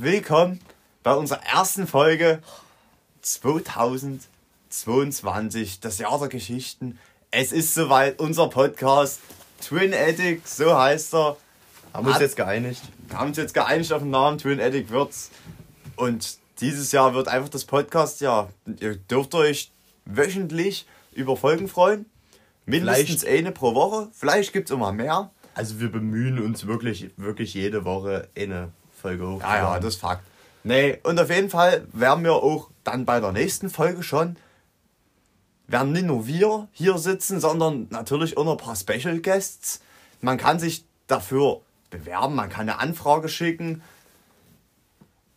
willkommen bei unserer ersten Folge 2022, das Jahr der Geschichten. Es ist soweit, unser Podcast Twin Attic, so heißt er. Haben wir uns jetzt geeinigt? Wir haben uns jetzt geeinigt auf den Namen Twin Attic wird's. Und dieses Jahr wird einfach das Podcast, ja, ihr dürft euch wöchentlich über Folgen freuen. Mindestens eine pro Woche. Vielleicht gibt es immer mehr. Also wir bemühen uns wirklich, wirklich jede Woche eine Folge hoch. Ja, ja, das ist Fakt. Nee, und auf jeden Fall werden wir auch dann bei der nächsten Folge schon, werden nicht nur wir hier sitzen, sondern natürlich auch noch ein paar Special Guests. Man kann sich dafür bewerben, man kann eine Anfrage schicken.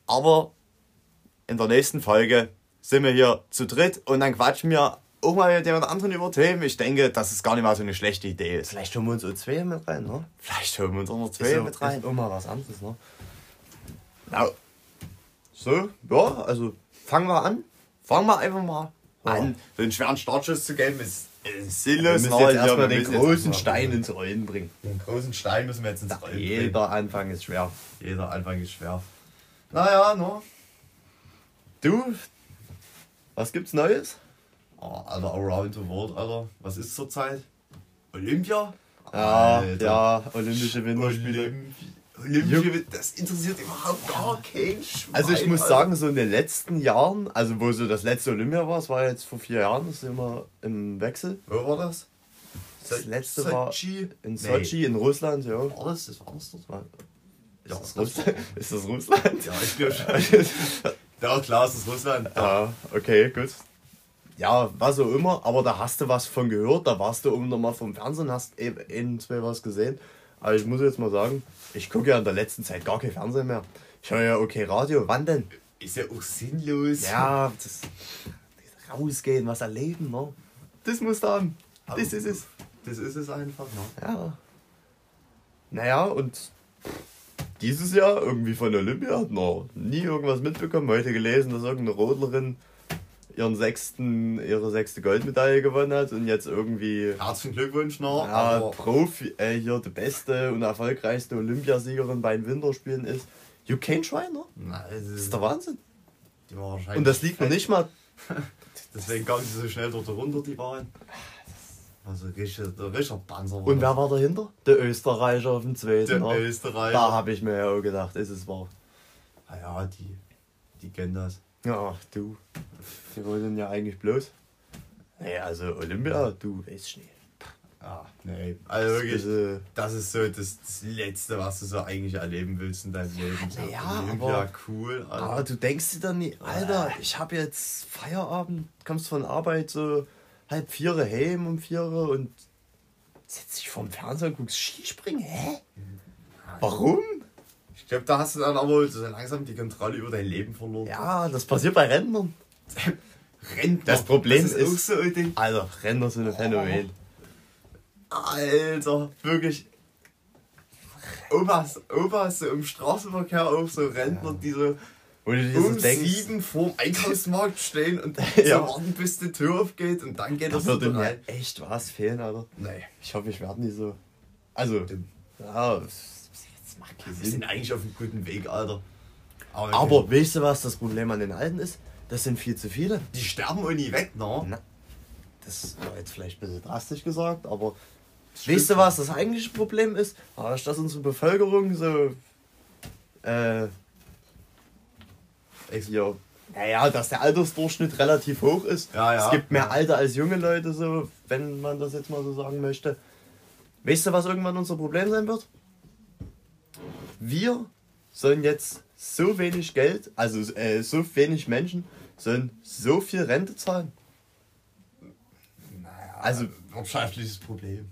Aber in der nächsten Folge sind wir hier zu dritt und dann quatschen wir auch mal mit jemand anderen über Themen. Ich denke, dass es gar nicht mal so eine schlechte Idee ist. Vielleicht holen wir uns auch zwei mit rein, ne? Vielleicht holen wir uns auch noch zwei Ist mit rein. Ist auch mal was anderes, ne? Ja. So, ja, also fangen wir an. Fangen wir einfach mal Ja. an. So einen schweren Startschuss zu geben ist, ist Wir sinnlos. müssen jetzt erstmal den großen Stein ins Rollen bringen. Den großen Stein müssen wir jetzt ins Rollen bringen. Jeder Anfang ist schwer. Jeder Anfang ist schwer. Naja, no. Du, was gibt's Neues? Oh, Alter, around the world, Alter. Was ist zurzeit? Olympia? Ja, Alter. ja, Olympische Winterspiele. Olympi Olympische, das interessiert überhaupt gar kein Schwein. Also ich muss sagen, so in den letzten Jahren, also wo so das letzte Olympia war, das war jetzt vor vier Jahren, das ist immer im Wechsel. Wo war das? Das letzte war Sochi? in Nee. Sochi in Russland, ja. War das? Das war das dort? War- Ja, Ist das, Russland? ist das Russland? Ja, ich glaube schon. ja, klar, ist Russland. Ja, okay, gut. Ja, was auch immer, aber da hast du was von gehört, da warst du oben nochmal vom Fernsehen, hast eben ein, zwei was gesehen. Aber ich muss jetzt mal sagen, ich gucke ja in der letzten Zeit gar kein Fernsehen mehr. Ich höre ja okay Radio, wann denn? Ist ja auch sinnlos. Ja, das, rausgehen, was erleben, ne? Das muss da haben. Das ist es. Das ist es einfach, ne? Ja. Naja, und dieses Jahr irgendwie von Olympia hat noch nie irgendwas mitbekommen. Heute gelesen, dass irgendeine Rodlerin ihren sechsten, ihre sechste Goldmedaille gewonnen hat und jetzt irgendwie Herzlichen Glückwunsch noch. ja, Profi, äh, hier die beste und erfolgreichste Olympiasiegerin bei den Winterspielen ist. You can't try, ne? Nein, das Das ist der Wahnsinn. die war wahrscheinlich Und das liegt noch nicht mal. Deswegen gang sie so schnell dort runter, die Bahn. Also richtig, der Richard Panzer war Und wer war dahinter? Der Österreicher auf dem zweiten. Der? Österreicher. Da habe ich mir ja auch gedacht, ist es wahr. Ah ja, die, die kennen das. Ja, du. Wir wollen ja eigentlich bloß. Nee, also Olympia, du weißt nicht. Ja, nee. Also wirklich, Diese, das ist so das, das Letzte, was du so eigentlich erleben willst in deinem Leben. So Ja, Olympia, aber- cool. aber Alter. du denkst dir dann nicht, Alter, ich habe jetzt Feierabend, kommst von Arbeit so halb vier heim um vier und setzt dich vorm Fernseher und guckst Skispringen. Hä? Warum? Ich glaube, da hast du dann aber so langsam die Kontrolle über dein Leben verloren. Ja, das passiert bei Rentnern. Rentner. Das Problem das ist, ist- auch so. Alter, Rentner sind ein Phänomen. Alter, wirklich. Opas, Opas so im Straßenverkehr auch so Rentner, die so Wo du dir so um denkst, sieben vorm Einkaufsmarkt stehen und Ja. so warten, bis die Tür aufgeht und dann geht da das würde so mir echt was fehlen, Alter. Nee, Ich hoffe, ich werde nie so. Also, ja, das macht keinen wir Sinn. sind eigentlich auf einem guten Weg, Alter. Aber, Aber weißt du, was das Problem an den Alten ist? Das sind viel zu viele. die sterben auch nie weg, ne? Na, das war jetzt vielleicht ein bisschen drastisch gesagt, aber weißt du, was das eigentliche Problem ist? Dadurch, dass unsere Bevölkerung so. Äh. Hier, naja, dass der Altersdurchschnitt relativ hoch ist. Ja, ja. Es gibt mehr alte als junge Leute, so, wenn man das jetzt mal so sagen möchte. Weißt du, was irgendwann unser Problem sein wird? Wir sollen jetzt so wenig Geld, also äh, so wenig Menschen, sollen so viel Rente zahlen. Naja, Also- wirtschaftliches Problem.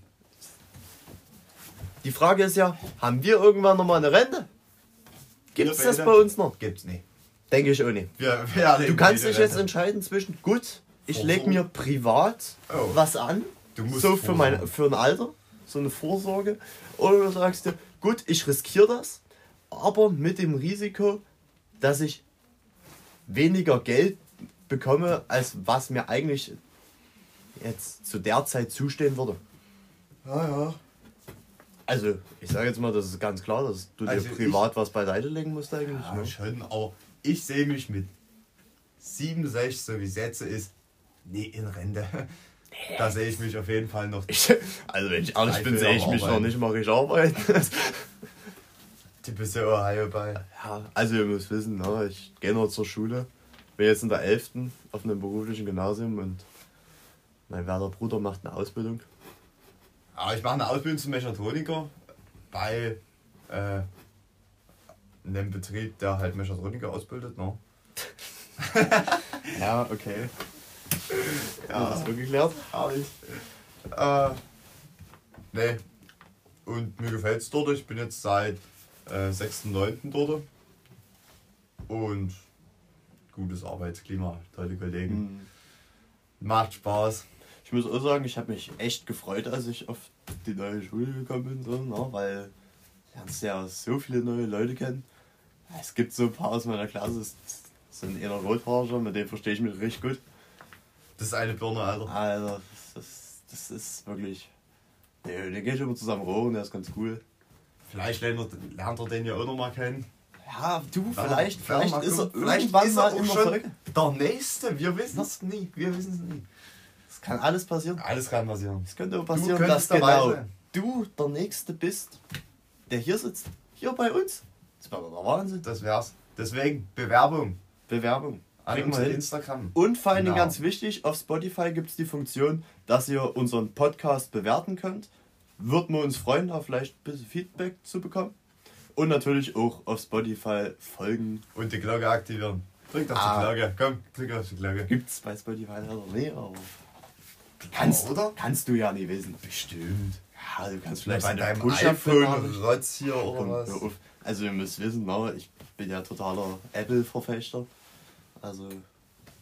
Die Frage ist ja, haben wir irgendwann nochmal eine Rente? Gibt es das bei uns noch? Gibt's nicht. Denke ich auch nicht. Wir, wir Du kannst dich jetzt entscheiden zwischen, gut, ich lege mir privat Oh. was an, so für, mein, für ein Alter, so eine Vorsorge. Oder du sagst dir, gut, ich riskiere das, aber mit dem Risiko, dass ich weniger Geld bekomme, als was mir eigentlich jetzt zu der Zeit zustehen würde. Ja, ja. Also, ich sage jetzt mal, das ist ganz klar, dass du Also dir privat was beiseite legen musst eigentlich. Ja, ne? schon, aber ich sehe mich mit 67, so wie es jetzt ist, nie in Rente. Da sehe ich mich auf jeden Fall noch. Ich, also, wenn ich ehrlich Ich bin, sehe ich mich noch arbeiten. nicht mal richtig arbeiten. Du bist ja Ohio bei. ja, also, ihr müsst wissen, ne, ich gehe noch zur Schule. Bin jetzt in der 11. auf einem beruflichen Gymnasium und mein werter Bruder macht eine Ausbildung. Aber ich mache eine Ausbildung zum Mechatroniker bei äh, einem Betrieb, der halt Mechatroniker ausbildet. Ne? Ja, okay. Ja, hast du geklärt? Herrlich. Äh, nee. Und mir gefällt es dort. Ich bin jetzt seit äh, 6.9. dort. Und gutes Arbeitsklima, tolle Kollegen. Macht Spaß. Ich muss auch sagen, ich habe mich echt gefreut, als ich auf die neue Schule gekommen bin, so, ne, weil du lernst ja so viele neue Leute kennen. Es gibt so ein paar aus meiner Klasse, das sind eher Rothaariger, mit denen verstehe ich mich richtig gut. Das ist eine Birne, Alter. Also, das, das, das ist wirklich. Nee, den gehe ich immer zusammen roh der ist ganz cool. Vielleicht lernt er, lernt er den ja auch noch mal kennen. Ja, du, Ja, vielleicht, vielleicht ist er. Vielleicht ist er auch schon. Der nächste, wir wissen es nie. Wir wissen es nie. Das kann alles passieren. Alles kann passieren. Es könnte auch passieren, dass genau sein. du der Nächste bist, der hier sitzt. Hier bei uns. Das wäre doch Wahnsinn. Das wär's. Deswegen Bewerbung Bewerbung. an Kriegen wir unser hin. Instagram. Und vor allen Dingen Genau. ganz wichtig, auf Spotify gibt es die Funktion, dass ihr unseren Podcast bewerten könnt. Würden wir uns freuen, da vielleicht ein bisschen Feedback zu bekommen. Und natürlich auch auf Spotify folgen. Und die Glocke aktivieren. Drück auf Ah. die Glocke. Komm, drück auf die Glocke. Gibt es bei Spotify leider nicht, aber kannst, Oder? kannst du ja nicht wissen. Bestimmt. Ja, du kannst Vielleicht bei eine deinem iPhone Rotz hier oder Komm, was. auf. Also ihr müsst wissen, ne, ich bin ja totaler Apple-Verfechter. Also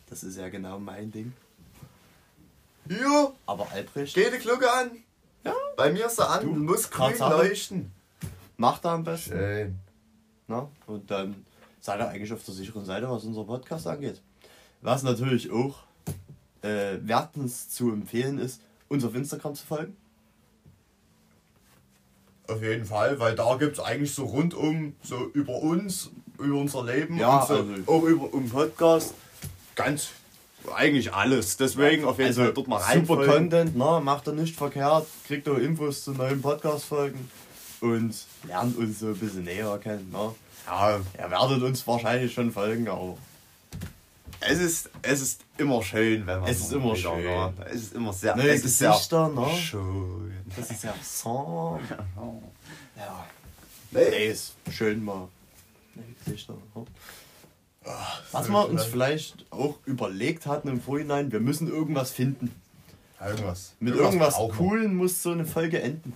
das ist ja genau mein Ding. Hier, Aber Albrecht geh die Glocke an. Ja. Bei mir ist er an. Du, muss grün leuchten. macht er am besten. Schön. Ne? Und dann seid ihr eigentlich auf der sicheren Seite, was unser Podcast angeht. Was natürlich auch äh, wertens zu empfehlen ist, uns auf Instagram zu folgen. Auf jeden Fall, weil da gibt es eigentlich so rundum, so über uns, über unser Leben Ja, und so, also- auch über um Podcast. Ganz, eigentlich alles. Deswegen auf jeden Fall dort mal Also super. Content, ne? macht er nicht verkehrt, kriegt auch Infos zu neuen Podcast-Folgen und lernt uns so ein bisschen näher kennen. Ne? Ja, Ihr werdet uns wahrscheinlich schon folgen, aber es ist, es ist immer schön, wenn man Es ist immer wieder, schön. ne? Es ist immer sehr, Neue es ist sehr ne? schön. das ist ja so. Ja. Nee, ist schön mal. neue Gesichter. Ne? Was so wir uns vielleicht auch überlegt hatten im Vorhinein, wir müssen irgendwas finden. Irgendwas. Mit irgendwas wir. Coolen muss so eine Folge enden.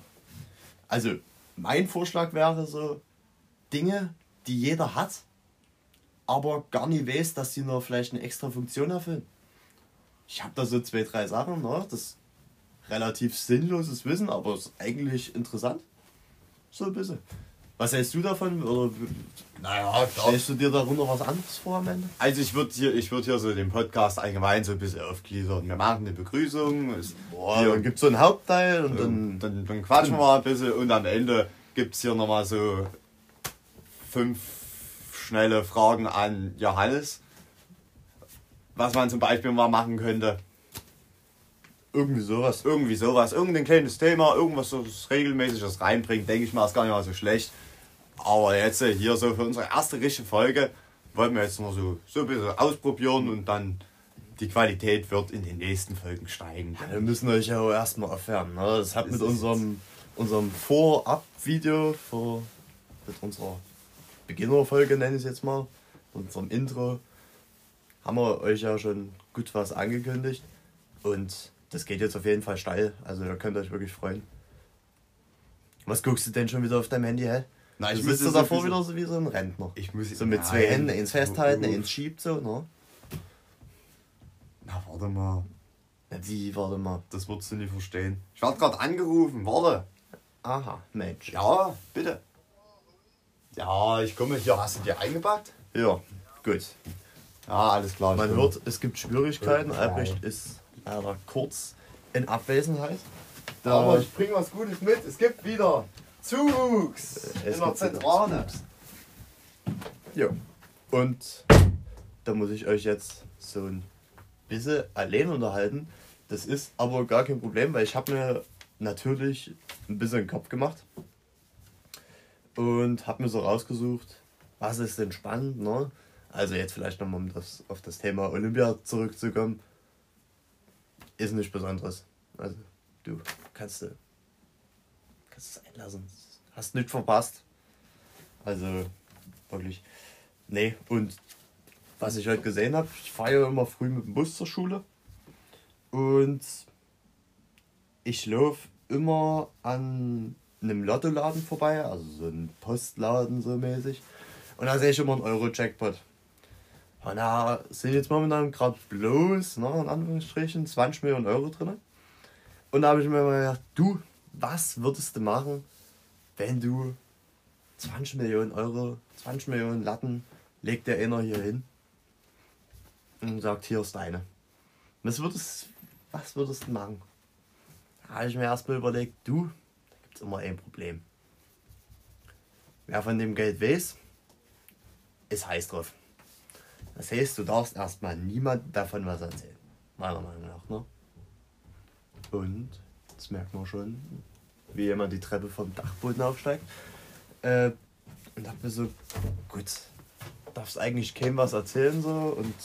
Also, mein Vorschlag wäre so Dinge, die jeder hat, aber gar nicht weiß, dass sie noch vielleicht eine extra Funktion erfüllen. Ich habe da so zwei, drei Sachen, ne? das ist relativ sinnloses Wissen, aber ist eigentlich interessant. So ein bisschen. Was hältst du davon? Oder Naja, klar. stellst du dir darunter was anderes vor am Ende? Also ich würde hier, ich würd hier so den Podcast allgemein so ein bisschen aufgliedern. Wir machen eine Begrüßung, es, Boah, dann gibt es so einen Hauptteil und dann, dann. dann, dann quatschen wir mal ein bisschen und am Ende gibt es hier nochmal so fünf schnelle Fragen an Johannes. Was man zum Beispiel mal machen könnte. Irgendwie sowas. Irgendwie sowas, irgendein kleines Thema, irgendwas so regelmäßiges reinbringt, denke ich mal, ist gar nicht mal so schlecht. Aber jetzt äh, hier so für unsere erste richtige Folge wollten wir jetzt noch so, so ein bisschen ausprobieren und dann die Qualität wird in den nächsten Folgen steigen. Ja, wir müssen euch ja auch erstmal erfahren. Ne? Das hat mit unserem, unserem Vorab-Video, vor, mit unserer Beginnerfolge nenne ich es jetzt mal, unserem Intro, haben wir euch ja schon gut was angekündigt. Und das geht jetzt auf jeden Fall steil. Also ihr könnt euch wirklich freuen. Was guckst du denn schon wieder auf deinem Handy, hä? Na, du ich sitzt müsste du davor so- wieder so wie so ein Rentner. Ich muss So mit zwei Nein. Händen, eins festhalten, eins schiebt so, ne? Na, warte mal. Na, Wie, warte mal. Das würdest du nicht verstehen. Ich werde gerade angerufen, warte. Aha, Mensch. Ja, bitte. Ja, ich komme hier. Hast du dir eingepackt? Ja, gut. Ja, alles klar. Man hört, es gibt Schwierigkeiten. Ja. Albrecht ist leider kurz in Abwesenheit. Da, Aber ich bringe was Gutes mit. Es gibt wieder Zuwuchs Es in der Zentrale. Ja. Und da muss ich euch jetzt so ein bisschen allein unterhalten. Das ist aber gar kein Problem, weil ich habe mir natürlich ein bisschen den Kopf gemacht und habe mir so rausgesucht, was ist denn spannend, ne? Also jetzt vielleicht nochmal um das, auf das Thema Olympia zurückzukommen. Ist nichts Besonderes. Also du kannst du kannst es einlassen. Hast nichts verpasst. Also wirklich. Nee, und was ich heute gesehen habe, ich fahre ja immer früh mit dem Bus zur Schule. Und ich laufe immer an einem Lottoladen vorbei, also so ein Postladen so mäßig. Und da sehe ich immer einen Euro-Jackpot. Und da sind jetzt momentan gerade bloß, ne, in Anführungsstrichen, 20 Millionen Euro drin. Und da habe ich mir mal gedacht, du, was würdest du machen, wenn du 20 Millionen Euro, 20 Millionen Latten, legt der einer hier hin und sagt, hier ist deine. Was würdest, was würdest du machen? Da habe ich mir erstmal überlegt, du, da gibt es immer ein Problem. Wer von dem Geld weiß, ist heiß drauf. Das heißt, du darfst erstmal niemand davon was erzählen. Meiner Meinung nach, ne? Und, das merkt man schon, wie jemand die Treppe vom Dachboden aufsteigt. Äh, und hab mir so, gut, darfst eigentlich keinem was erzählen so und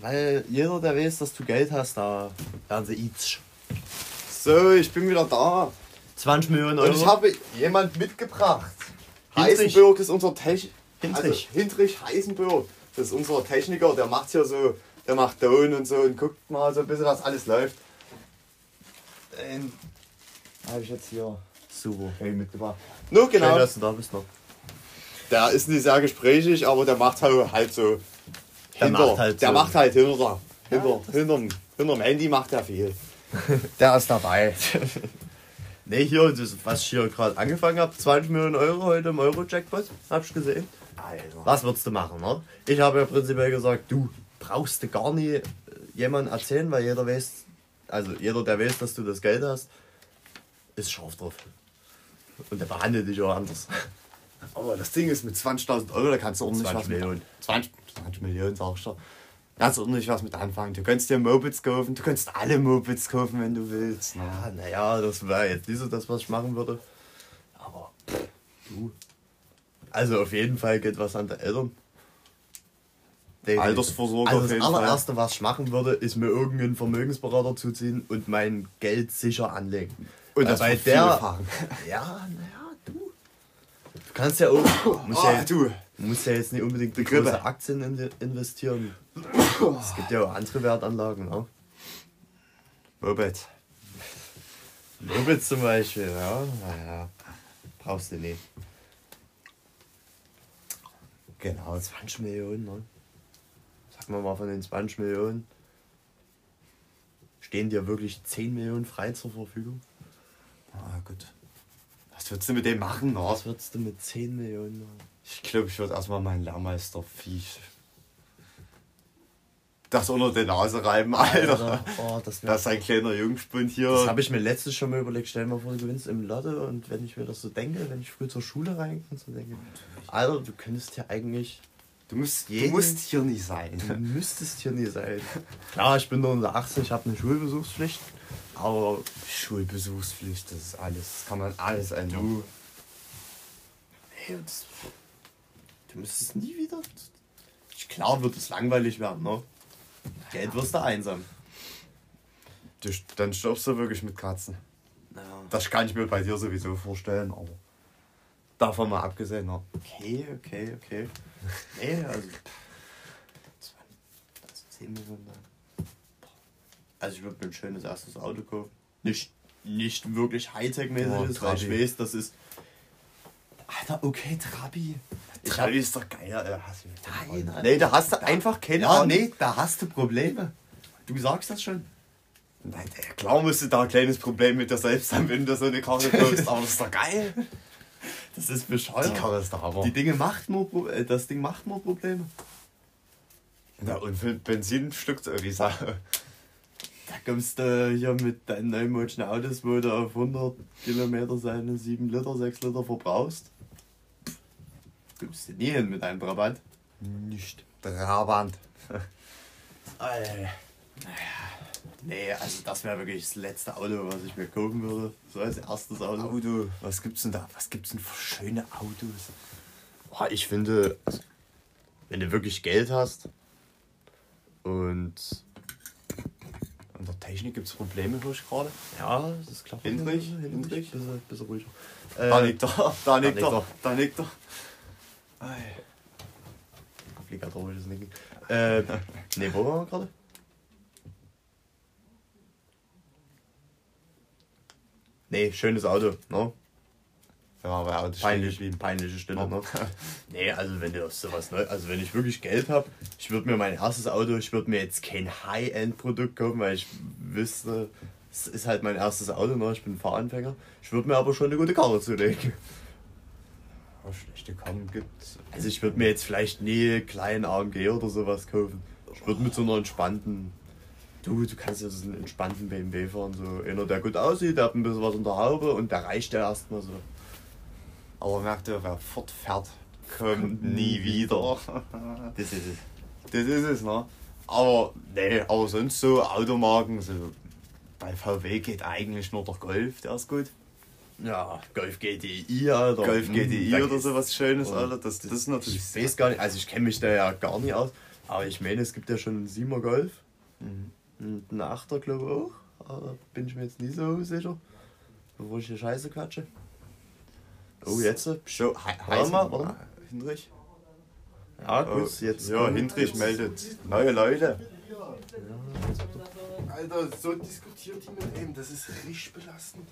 weil jeder, der weiß, dass du Geld hast, da werden sie itch. So, ich bin wieder da. 20 Millionen Und Euro. ich habe jemand mitgebracht. Hintrich. Heisenberg ist unser Techniker. Hintrich. Also, Hintrich Heisenberg. Das ist unser Techniker, der macht hier so, der macht Ton und so und guckt mal so ein bisschen, was alles läuft. Den habe ich jetzt hier Super. hey, mitgebracht. Nur genau. Schön, dass du da bist noch. Der ist nicht sehr gesprächig, aber der macht halt, halt so. Der macht halt der so. macht halt hinter, hinter, hinterm, hinterm Handy macht er viel. der ist dabei. Nee, hier, das, was ich hier gerade angefangen habe, 20 Millionen Euro heute im Euro-Jackpot, hab ich gesehen. Alter. Was würdest du machen, ne? Ich habe ja prinzipiell gesagt, du brauchst du gar nie äh, jemandem erzählen, weil jeder weiß, also jeder, der weiß, dass du das Geld hast, ist scharf drauf. Und der behandelt dich auch anders. Aber das Ding ist mit 20.000 Euro, da kannst du ordentlich 20 was mit- Millionen. 20, 20 Millionen, sagst du. Da kannst du ordentlich was mit anfangen. Du kannst dir Mopeds kaufen, du kannst alle Mopeds kaufen, wenn du willst. Ne? Ja, naja, das wäre jetzt nicht so das, was ich machen würde. Aber pff, du. Also auf jeden Fall geht was an der Eltern. Definitiv. Altersvorsorge Also auf das jeden Fall. allererste, was ich machen würde, ist mir irgendeinen Vermögensberater zuziehen und mein Geld sicher anlegen. Und Weil das bei der. Ja, naja, du. Du kannst ja auch. Musst Ah, ja, du. musst ja jetzt nicht unbedingt in große Aktien in- investieren. Es gibt ja auch andere Wertanlagen. Ne? Moped. Moped zum Beispiel, ja, naja. Brauchst du nicht. Genau. 20 Millionen, ne? Sag mal mal von den 20 Millionen. Stehen dir wirklich 10 Millionen frei zur Verfügung? Ah, gut. Was würdest du mit dem machen? Ne? Was würdest du mit 10 Millionen machen? Ich glaube, ich würde erstmal meinen Lehrmeister Viech. Das unter die Nase reiben, Alter. Oh, das Das ist ein kleiner Jungspund hier. Das habe ich mir letztens schon mal überlegt. Stell dir mal vor, du gewinnst im Lotto und wenn ich mir das so denke, wenn ich früh zur Schule reinkomme, so denke Alter, du könntest ja eigentlich, Du musst, du musst hier nicht sein. du müsstest hier nie sein. Klar, ich bin nur unter 18, ich habe eine Schulbesuchspflicht, aber Schulbesuchspflicht, das ist alles. Das kann man alles ändern. du, hey, das, du müsstest nie wieder, klar wird es langweilig werden, ne? Geld wirst du einsam. Du, dann stirbst du wirklich mit Katzen. Das kann ich mir bei dir sowieso vorstellen, aber davon mal abgesehen. Ne? Okay, okay, okay. Nee, also. pff, Also 10 Millionen. dann. Also ich würde mir ein schönes erstes Auto kaufen. Nicht, nicht wirklich Hightech-mäßig, Ja, ist, weil ich Trabi. weiß, das ist. Alter, okay, Trabi. Ich hab, Trabi ist doch geil, Alter. Hast du Nein, Alter. nee, da hast du einfach keine ja, Ahnung. nee, da hast du Probleme. Du sagst das schon. Nein, klar musst du da ein kleines Problem mit dir selbst haben, wenn du so eine Karre kaufst, aber das ist doch geil. Das ist bescheuert. Die aber. Die Dinge macht nur, Pro- äh, das Ding macht nur Probleme. Na, und für Benzin stückt irgendwie Sache. Da kommst du hier mit deinen neumodischen Autos, wo du auf 100 Kilometer seine 7 Liter, 6 Liter verbrauchst. Kommst du nie hin mit einem Brabant. Nicht. Trabant. Naja. Nee, also das wäre wirklich das letzte Auto, was ich mir kaufen würde. So als erstes Auto. Auto. Was gibt's denn da? Was gibt's denn für schöne Autos? Boah, ich finde, also, wenn du wirklich Geld hast und An der Technik gibt's Probleme, höre ich gerade. ja, das ist klar. Hinrich, Hinrich. bisschen, bisschen ruhiger. Da Äh, nickt er, da nickt er, da nickt er. Obligatorisches Nicken. Äh, nee, wo waren wir gerade? Nee, schönes Auto, ne? Ja, aber Auto Peinlich, peinliche Stille, ne? Nee, also wenn du sowas neu, also wenn ich wirklich Geld habe, ich würde mir mein erstes Auto, ich würde mir jetzt kein High-End-Produkt kaufen, weil ich wüsste, es ist halt mein erstes Auto, ne? Ich bin Fahranfänger. Ich würde mir aber schon eine gute Karre zulegen. Oh, schlechte Karten gibt's. Also ich würde mir jetzt vielleicht nie einen kleinen AMG oder sowas kaufen. Ich würde mit so einer entspannten, du, du kannst ja so einen entspannten BMW fahren, so einer, der gut aussieht, der hat ein bisschen was in der Haube und der reicht ja erstmal so. Aber merkt ihr, wer fortfährt, kommt nie wieder. Das ist es. Das ist es, ne? Aber, nee, aber sonst so Automarken, so bei VW geht eigentlich nur der Golf, der ist gut. Ja, Golf GTI, Alter. Golf Hm, GTI da oder sowas Schönes, oder- Alter. Das, das ist natürlich. Ich weiß gar nicht, also ich kenne mich da ja gar nicht aus, aber ich meine, es gibt ja schon einen 7er Golf Mhm. Und einen 8er, glaube ich auch. Aber bin ich mir jetzt nicht so sicher, bevor ich hier Scheiße quatsche. Oh, jetzt? So, he Warte mal, warte mal. Hinrich? Ja, gut, Oh, jetzt. Ja, Hinrich meldet neue Leute. Alter, so diskutiert die mit ihm, das ist richtig belastend.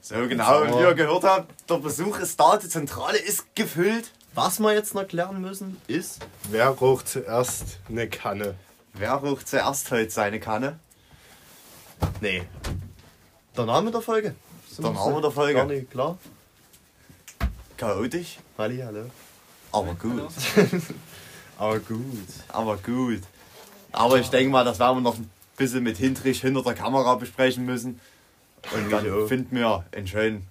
So, genau, und wie ihr gehört habt, der Besuch ist da, die Zentrale ist gefüllt. Was wir jetzt noch klären müssen, ist, Wer raucht zuerst eine Kanne? Wer ruft zuerst heute seine Kanne? nee, der Name der Folge. Sind Der Name der Folge. Gar nicht klar. Chaotisch, Halli, hallo. aber gut. Aber gut. Aber gut. Aber ich denke mal, das werden wir noch ein bisschen mit Hintrich hinter der Kamera besprechen müssen. Und dann finden wir einen schönen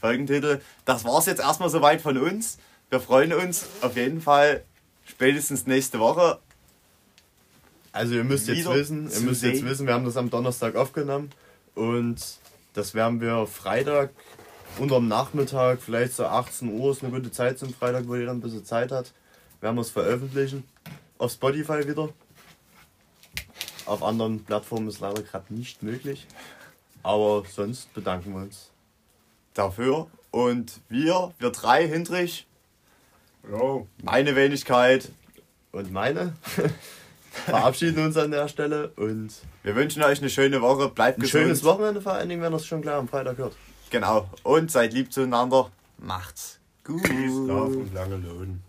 Folgentitel. Das war's jetzt erstmal soweit von uns. Wir freuen uns auf jeden Fall spätestens nächste Woche. Also ihr müsst jetzt wissen, ihr müsst jetzt wissen, wir haben das am Donnerstag aufgenommen und das werden wir Freitag unterm Nachmittag, vielleicht so 18 Uhr ist eine gute Zeit zum Freitag, wo jeder ein bisschen Zeit hat, werden wir es veröffentlichen. Auf Spotify wieder. Auf anderen Plattformen ist leider gerade nicht möglich. Aber sonst bedanken wir uns. dafür. Und wir, wir drei, Hintrich, Jo. meine Wenigkeit, Und meine verabschieden uns an der Stelle und wir wünschen euch eine schöne Woche. Bleibt ein gesund. schönes Wochenende vor allen Dingen, wenn ihr es schon gleich am Freitag hört. Genau. Und seid lieb zueinander. Macht's gut. Schlaf und lange lohnen.